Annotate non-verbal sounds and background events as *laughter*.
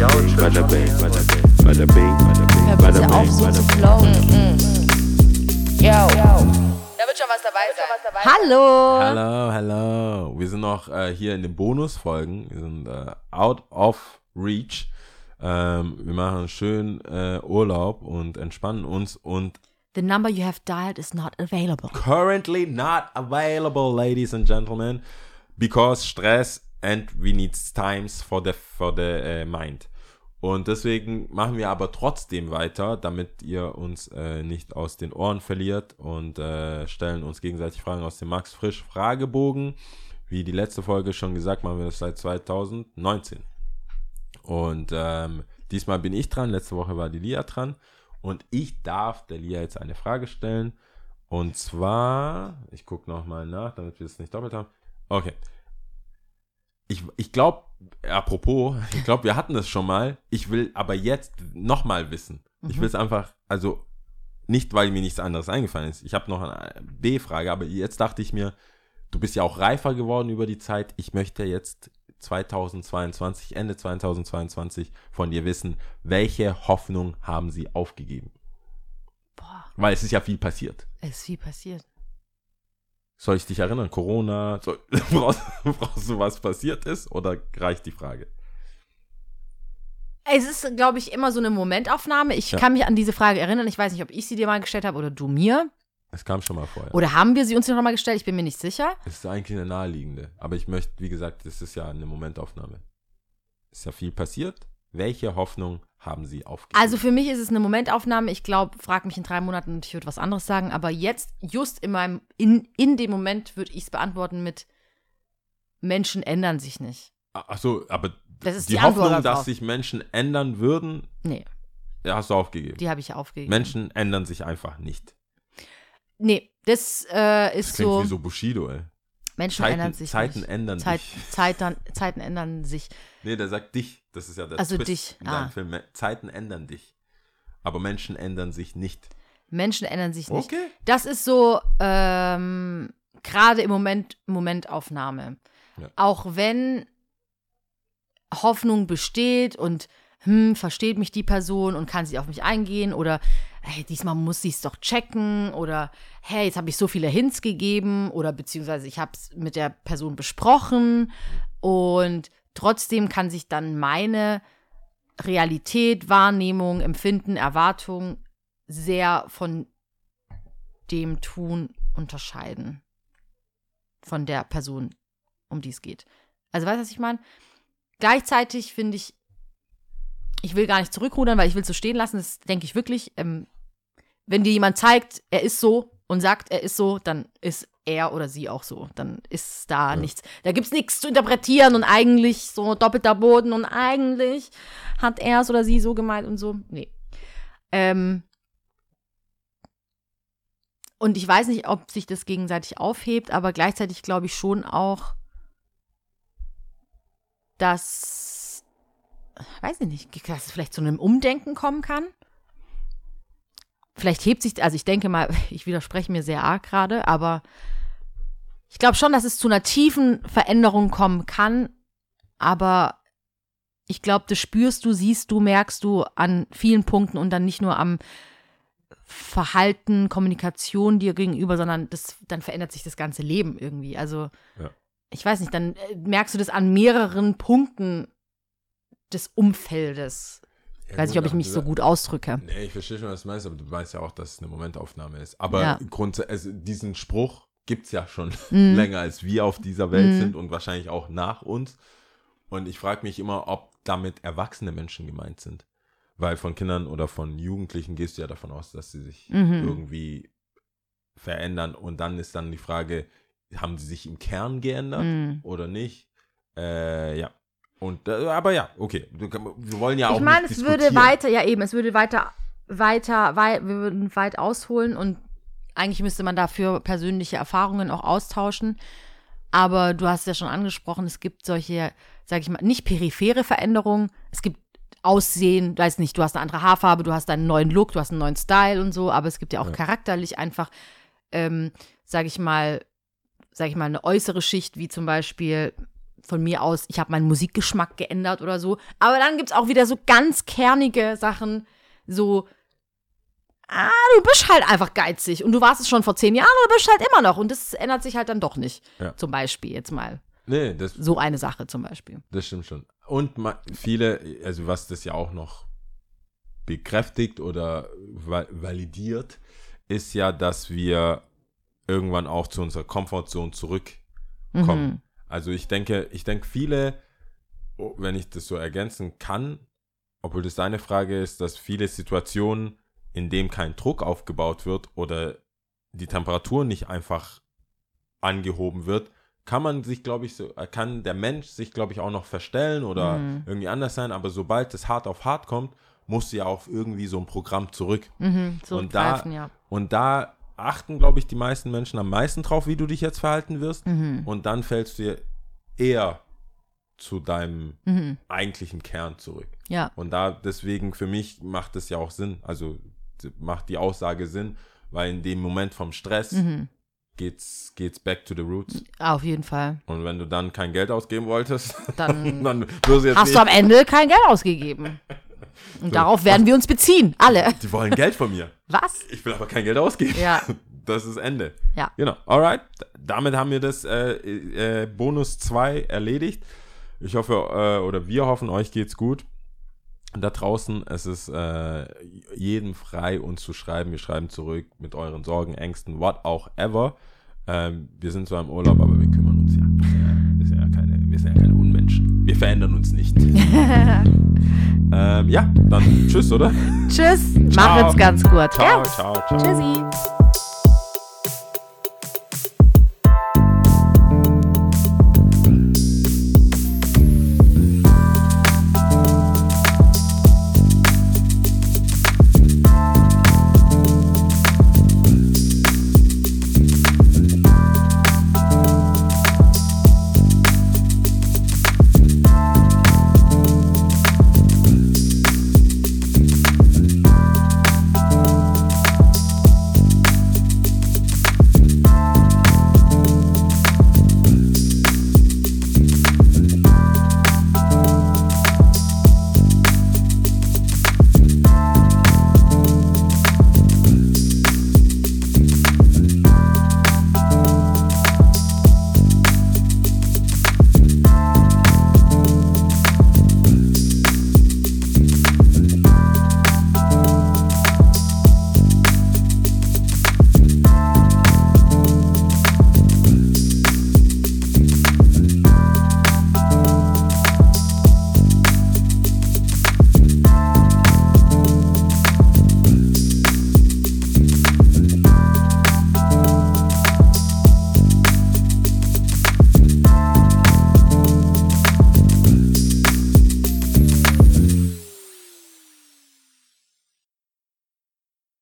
Bada bing, bada bing, bada bing, bada bing, Hör bada bitte auf, bing, so bada zu bing. flowen. Yo. Da wird schon was dabei sein. Hallo. Hello, hello. Wir sind noch äh, hier in den Bonusfolgen. Wir sind äh, out of reach. Ähm, wir machen schön äh, Urlaub und entspannen uns und The number you have dialed is not available. currently not available, ladies and gentlemen, because stress and we need times for the for the äh, mind. Und deswegen machen wir aber trotzdem weiter, damit ihr uns äh, nicht aus den Ohren verliert und äh, stellen uns gegenseitig Fragen aus dem Max Frisch Fragebogen. Wie die letzte Folge schon gesagt, machen wir das seit 2019. Und ähm, diesmal bin ich dran. Letzte Woche war die Lia dran. Und ich darf der Lia jetzt eine Frage stellen. Und zwar, ich gucke nochmal nach, damit wir es nicht doppelt haben. Okay. Ich, ich glaube, apropos, ich glaube, wir hatten das schon mal. Ich will aber jetzt nochmal wissen. Ich will es einfach, also nicht, weil mir nichts anderes eingefallen ist. Ich habe noch eine B-Frage, aber jetzt dachte ich mir, du bist ja auch reifer geworden über die Zeit. Ich möchte jetzt 2022, Ende 2022 von dir wissen, welche Hoffnung haben sie aufgegeben? Boah, Weil es ist ja viel passiert. es ist viel passiert. Soll ich dich erinnern? Corona? Soll, *laughs* brauchst, brauchst du, was passiert ist? Oder reicht die Frage? Es ist, glaube ich, immer so eine Momentaufnahme. Ich Ja. kann mich an diese Frage erinnern. Ich weiß nicht, ob ich sie dir mal gestellt habe oder du mir. Es kam schon mal vorher. Oder haben wir sie uns noch mal gestellt? Ich bin mir nicht sicher. Es ist eigentlich eine naheliegende. Aber ich möchte, wie gesagt, das ist ja eine Momentaufnahme. Ist ja viel passiert. Welche Hoffnung haben sie aufgegeben? Also für mich ist es eine Momentaufnahme. Ich glaube, frag mich in drei Monaten und ich würde was anderes sagen. Aber jetzt, just in meinem, in, in dem Moment würde ich es beantworten mit Menschen ändern sich nicht. Ach so, aber Das ist die, die Hoffnung, darauf. dass sich Menschen ändern würden, Nee, hast du aufgegeben. die habe ich aufgegeben. Menschen ändern sich einfach nicht. Nee, das äh, ist Das klingt so, wie so Bushido, ey. Menschen Zeiten, ändern sich Zeiten nicht. ändern Zeit, sich. Zeiten, Zeiten ändern sich. Nee, der sagt dich. Das ist ja der Also Twist dich, in deinem ah. Film. Zeiten ändern dich. Aber Menschen ändern sich nicht. Menschen ändern sich nicht. Okay. Das ist so ähm, gerade im Moment Momentaufnahme. Ja. Auch wenn Hoffnung besteht und hm, versteht mich die Person und kann sie auf mich eingehen oder hey, diesmal muss sie es doch checken oder hey, jetzt habe ich so viele Hints gegeben oder beziehungsweise ich habe es mit der Person besprochen und trotzdem kann sich dann meine Realität, Wahrnehmung, Empfinden, Erwartung sehr von dem Tun unterscheiden. Von der Person, um die es geht. Also weißt du, was ich meine? Gleichzeitig finde ich, ich will gar nicht zurückrudern, weil ich will es so stehen lassen. Das denke ich wirklich. Ähm, wenn dir jemand zeigt, er ist so und sagt, er ist so, dann ist er oder sie auch so. Dann ist da nichts. Da gibt es nichts zu interpretieren und eigentlich so doppelter Boden und eigentlich hat er es oder sie so gemeint und so. Nee. Ähm, und ich weiß nicht, ob sich das gegenseitig aufhebt, aber gleichzeitig glaube ich schon auch, dass, weiß ich nicht, dass es vielleicht zu einem Umdenken kommen kann. Vielleicht hebt sich, also ich denke mal, *laughs* ich widerspreche mir sehr arg gerade, aber ich glaube schon, dass es zu einer tiefen Veränderung kommen kann, aber ich glaube, das spürst du, siehst du, merkst du an vielen Punkten und dann nicht nur am Verhalten, Kommunikation dir gegenüber, sondern das, dann verändert sich das ganze Leben irgendwie. Also, Ja. ich weiß nicht, dann äh, merkst du das an mehreren Punkten des Umfeldes. Ich weiß nicht, ob ich mich so gut ausdrücke. Nee, ich verstehe schon, was du meinst, aber du weißt ja auch, dass es eine Momentaufnahme ist. Aber Ja. grundsätzlich, also diesen Spruch gibt es ja schon *laughs* Mhm. länger, als wir auf dieser Welt Mhm. sind und wahrscheinlich auch nach uns. Und ich frage mich immer, ob damit erwachsene Menschen gemeint sind. Weil von Kindern oder von Jugendlichen gehst du ja davon aus, dass sie sich Mhm. irgendwie verändern. Und dann ist dann die Frage, haben sie sich im Kern geändert Mhm. oder nicht? Äh, ja. Und, äh, aber ja, okay. Wir wollen ja auch Ich meine, es würde weiter, ja eben, es würde weiter, weiter, wei wir würden weit ausholen und eigentlich müsste man dafür persönliche Erfahrungen auch austauschen. Aber du hast ja schon angesprochen, es gibt solche, sag ich mal, nicht periphere Veränderungen. Es gibt Aussehen, weiß nicht, du hast eine andere Haarfarbe, du hast einen neuen Look, du hast einen neuen Style und so, aber es gibt ja auch Ja. charakterlich einfach, ähm, sag ich mal, sag ich mal, eine äußere Schicht, wie zum Beispiel von mir aus, ich habe meinen Musikgeschmack geändert oder so. Aber dann gibt es auch wieder so ganz kernige Sachen, so, ah, du bist halt einfach geizig und du warst es schon vor zehn Jahren oder bist halt immer noch und das ändert sich halt dann doch nicht. Ja. Zum Beispiel jetzt mal. Nee, das, So eine Sache zum Beispiel. das stimmt schon. Und viele, also was das ja auch noch bekräftigt oder va validiert, ist ja, dass wir irgendwann auch zu unserer Komfortzone zurückkommen. Mhm. Also ich denke, ich denke viele, oh, wenn ich das so ergänzen kann, obwohl das deine Frage ist, dass viele Situationen, in denen kein Druck aufgebaut wird oder die Temperatur nicht einfach angehoben wird, kann man sich, glaube ich, so, äh, kann der Mensch sich, glaube ich, auch noch verstellen oder Mhm. irgendwie anders sein, aber sobald es hart auf hart kommt, muss ja auf irgendwie so ein Programm zurück. Mhm. Und da- Zurückgreifen, ja. Und da achten, glaube ich, die meisten Menschen am meisten drauf, wie du dich jetzt verhalten wirst. Mhm. Und dann fällst du eher zu deinem Mhm. eigentlichen Kern zurück. Ja. Und da deswegen für mich macht es ja auch Sinn, also macht die Aussage Sinn, weil in dem Moment vom Stress Mhm. geht's, geht's back to the roots. Auf jeden Fall. Und wenn du dann kein Geld ausgeben wolltest, Dann *laughs* dann wirst du jetzt hast du am Ende kein Geld ausgegeben. *laughs* Und darauf werden wir uns beziehen. Alle. die wollen Geld von mir. Was? Ich will aber kein Geld ausgeben. Ja. *laughs* Das ist Ende. Ja. Genau. Alright. Damit haben wir das äh, äh, Bonus 2 erledigt. Ich hoffe, äh, oder wir hoffen, euch geht's gut. Da draußen, es ist äh, jedem frei, uns zu schreiben. Wir schreiben zurück mit euren Sorgen, Ängsten, what auch ever. Ähm, wir sind zwar im Urlaub, aber wir kümmern uns ja. Wir sind ja keine, wir sind ja keine Unmenschen. Wir verändern uns nicht. *laughs* ja, dann tschüss, oder? Tschüss. *laughs* Ciao. Macht's ganz gut. Ciao, ciao, ciao. Tschüssi.